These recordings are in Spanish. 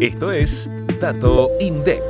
Esto es Dato INDEC.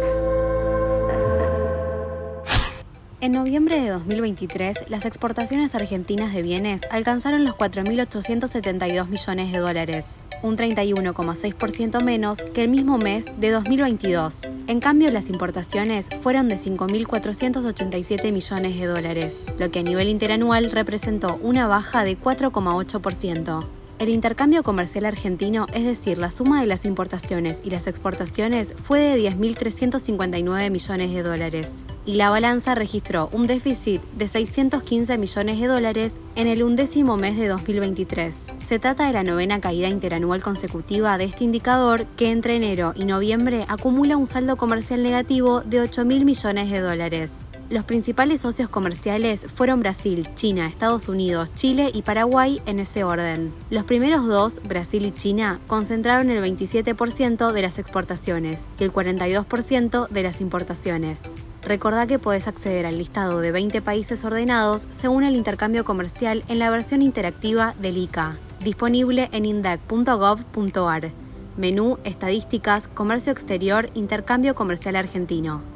En noviembre de 2023, las exportaciones argentinas de bienes alcanzaron los 4.872 millones de dólares, un 31,6% menos que el mismo mes de 2022. En cambio, las importaciones fueron de 5.487 millones de dólares, lo que a nivel interanual representó una baja de 4,8%. El intercambio comercial argentino, es decir, la suma de las importaciones y las exportaciones, fue de 10.359 millones de dólares, y la balanza registró un déficit de 615 millones de dólares en el undécimo mes de 2023. Se trata de la novena caída interanual consecutiva de este indicador que entre enero y noviembre acumula un saldo comercial negativo de 8.000 millones de dólares. Los principales socios comerciales fueron Brasil, China, Estados Unidos, Chile y Paraguay en ese orden. Los primeros dos, Brasil y China, concentraron el 27% de las exportaciones y el 42% de las importaciones. Recordá que podés acceder al listado de 20 países ordenados según el intercambio comercial en la versión interactiva del ICA, disponible en indac.gov.ar. Menú, Estadísticas, Comercio Exterior, Intercambio Comercial Argentino